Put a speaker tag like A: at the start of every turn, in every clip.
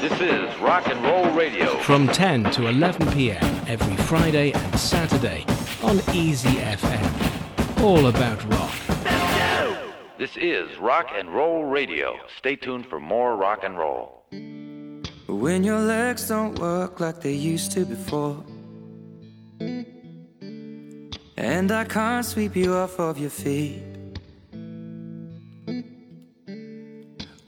A: This is Rock and Roll Radio.
B: from 10 to 11 p.m. every Friday and Saturday on Easy FM. All about rock.
A: This is Rock and Roll Radio. Stay tuned for more rock and roll.
C: When your legs don't work like they used to before. And I can't sweep you off of your feet.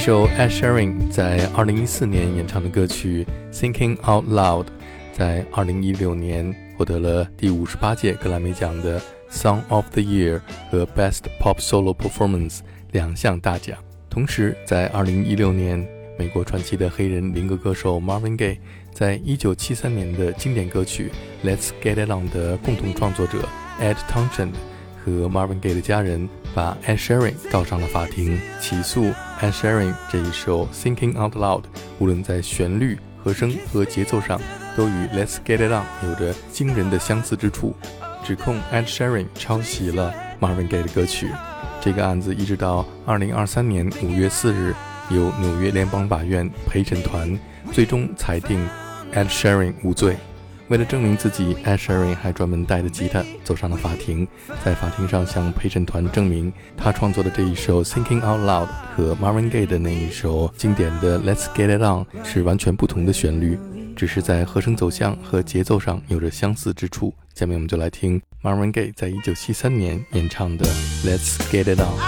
D: 首 Ed Sheeran 在2014年演唱的歌曲《Thinking Out Loud》，在2016年获得了第五十八届格莱美奖的 Song of the Year 和 Best Pop Solo Performance 两项大奖。同时，在2016年，美国传奇的黑人灵歌歌手 Marvin Gaye 在1973年的经典歌曲《Let's Get It On》的共同创作者 Ed Townshend 和 Marvin Gaye 的家人把 Ed Sheeran 告上了法庭，起诉 Ed Sheeran 这一首《Thinking Out Loud》，无论在旋律、和声和节奏上，都与《Let's Get It On》有着惊人的相似之处，指控 Ed Sheeran 抄袭了 Marvin Gaye 的歌曲。这个案子一直到2023年5月4日，由纽约联邦法院陪审团最终裁定 Ed Sheeran 无罪。为了证明自己，Asheri 还专门带着吉他走上了法庭，在法庭上向陪审团证明，他创作的这一首《Thinking Out Loud》和 Marvin Gaye 的那一首经典的《Let's Get It On》是完全不同的旋律，只是在和声走向和节奏上有着相似之处。下面我们就来听 Marvin Gaye 在1973年演唱的《Let's Get It On》。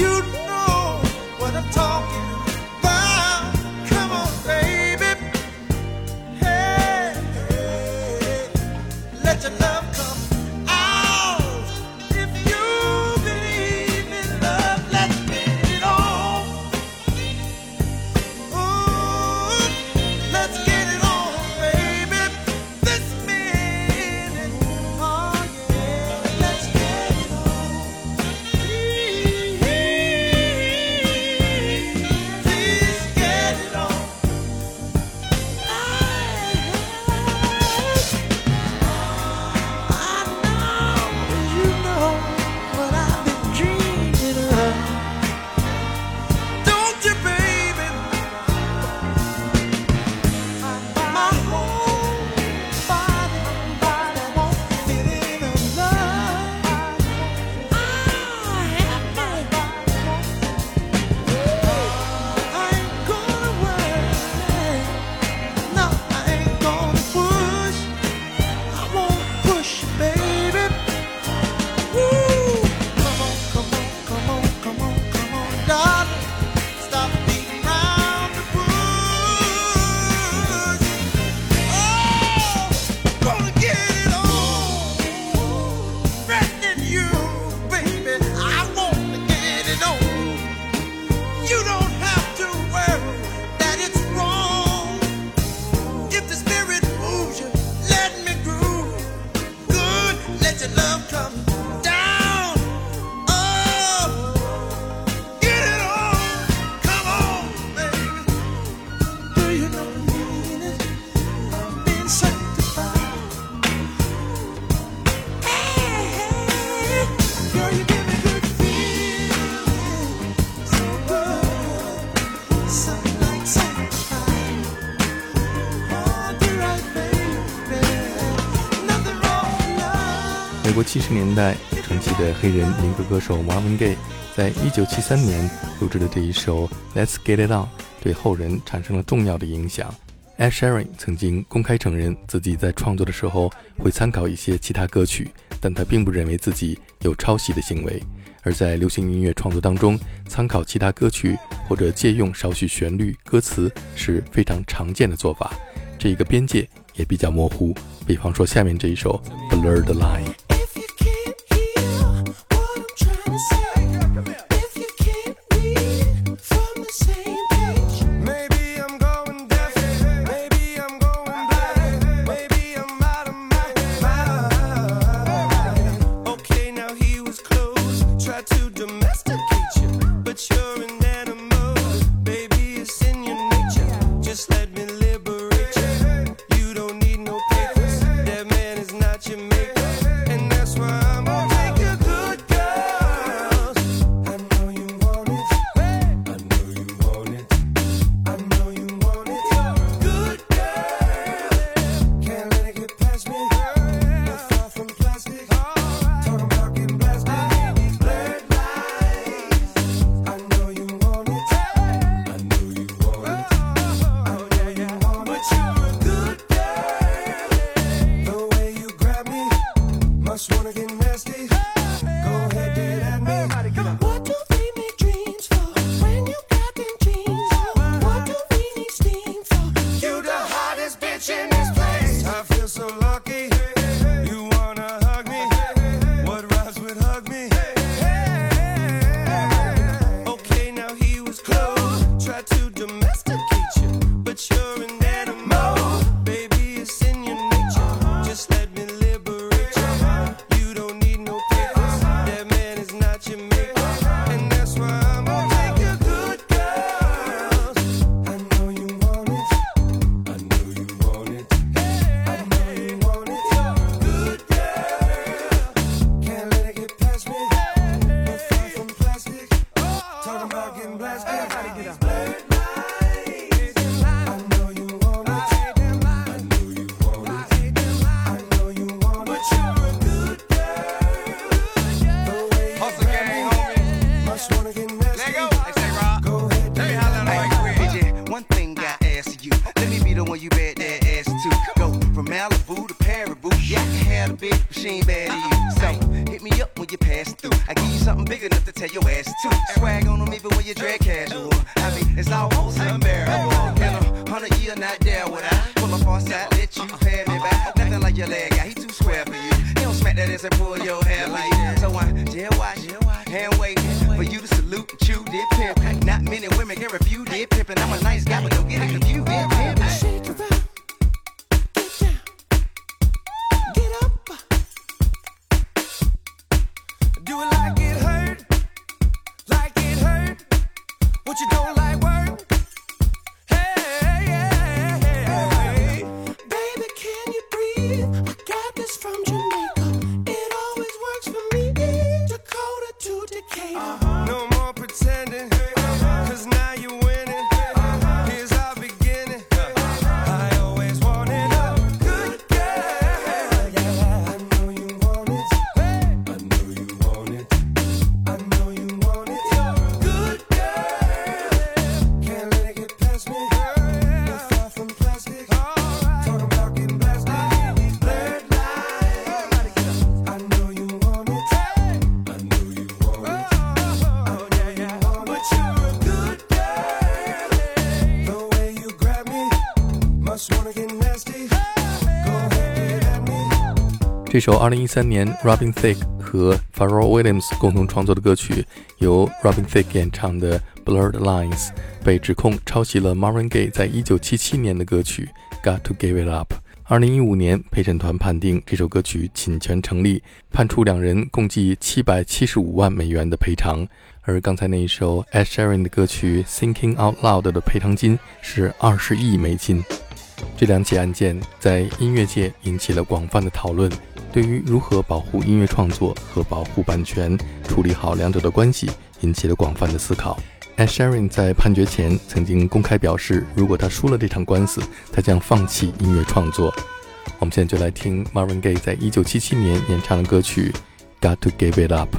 E: You.
D: 黑人民歌歌手 Marvin Gaye 在一九七三年录制的这一首《Let's Get It On》对后人产生了重要的影响。Ed Sheeran 曾经公开承认自己在创作的时候会参考一些其他歌曲，但他并不认为自己有抄袭的行为。而在流行音乐创作当中，参考其他歌曲或者借用少许旋律、歌词是非常常见的做法，这一个边界也比较模糊。比方说下面这一首《Blur the Line》。
F: like, bitch, she ain't mad at you. So hit me up when you pass through. I give you something big enough to tell your ass to. Swag on them even when you drag casual. I mean, it's almost unbearable. In a hundred year, not there would I pull up on side, let you pay me back. Nothing like your leg guy, he too square for you. He don't smack that ass and pull your hair like that. So I dare watch, hand wait for you to salute and chew, dip pimp.
D: 一首2013年 Robin Thicke 和 f a r r e l l Williams 共同创作的歌曲，由 Robin Thicke 演唱的《Blurred Lines》，被指控抄袭了 Marvin Gaye 在1977年的歌曲《Got to Give It Up》。二零一五年，陪审团判定这首歌曲侵权成立，判处两人共计七百七十五万美元的赔偿。而刚才那一首 Ed Sheeran 的歌曲《Thinking Out Loud》的赔偿金是二十亿美金。这两起案件在音乐界引起了广泛的讨论，对于如何保护音乐创作和保护版权、处理好两者的关系，引起了广泛的思考。Ed Sheeran 在判决前曾经公开表示，如果他输了这场官司，他将放弃音乐创作。我们现在就来听 Marvin Gaye 在一九七七年演唱的歌曲《Got to Give It Up》。